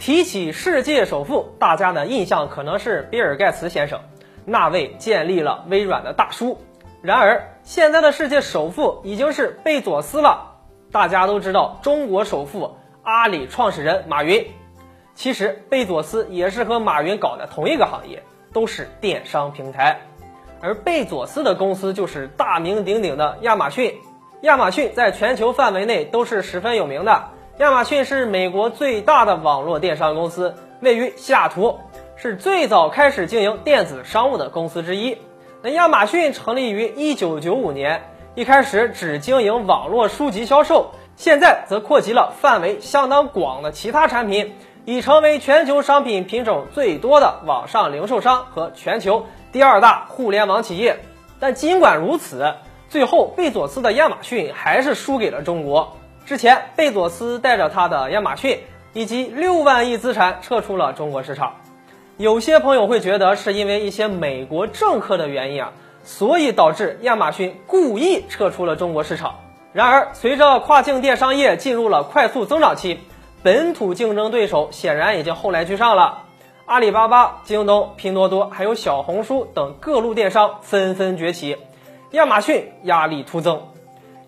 提起世界首富，大家的印象可能是比尔盖茨先生，那位建立了微软的大叔。然而，现在的世界首富已经是贝佐斯了。大家都知道，中国首富阿里创始人马云，其实贝佐斯也是和马云搞的同一个行业，都是电商平台。而贝佐斯的公司就是大名鼎鼎的亚马逊。亚马逊在全球范围内都是十分有名的。亚马逊是美国最大的网络电商公司，位于西雅图，是最早开始经营电子商务的公司之一。那亚马逊成立于一九九五年，一开始只经营网络书籍销售，现在则扩及了范围相当广的其他产品，已成为全球商品品种最多的网上零售商和全球第二大互联网企业。但尽管如此，最后贝佐斯的亚马逊还是输给了中国。之前，贝佐斯带着他的亚马逊以及六万亿资产撤出了中国市场。有些朋友会觉得是因为一些美国政客的原因啊，所以导致亚马逊故意撤出了中国市场。然而，随着跨境电商业进入了快速增长期，本土竞争对手显然已经后来居上了。阿里巴巴、京东、拼多多还有小红书等各路电商纷纷崛起，亚马逊压力突增。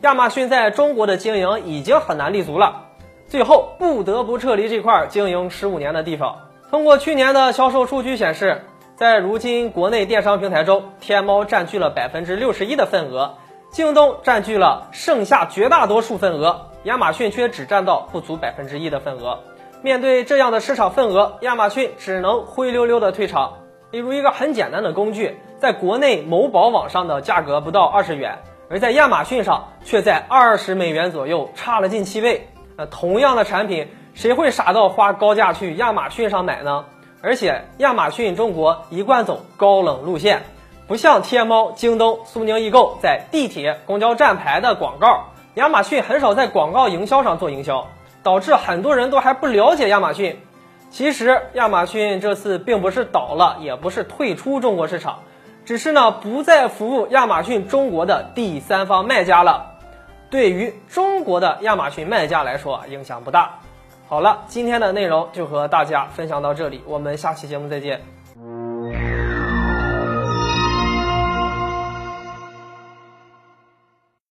亚马逊在中国的经营已经很难立足了，最后不得不撤离这块经营十五年的地方。通过去年的销售数据显示，在如今国内电商平台中，天猫占据了百分之六十一的份额，京东占据了剩下绝大多数份额，亚马逊却只占到不足百分之一的份额。面对这样的市场份额，亚马逊只能灰溜溜的退场。例如一个很简单的工具，在国内某宝网上的价格不到二十元，而在亚马逊上却在二十美元左右，差了近七倍。那同样的产品。谁会傻到花高价去亚马逊上买呢？而且亚马逊中国一贯走高冷路线，不像天猫、京东、苏宁易购在地铁、公交站牌的广告，亚马逊很少在广告营销上做营销，导致很多人都还不了解亚马逊。其实亚马逊这次并不是倒了，也不是退出中国市场，只是呢不再服务亚马逊中国的第三方卖家了。对于中国的亚马逊卖家来说，影响不大。好了，今天的内容就和大家分享到这里，我们下期节目再见。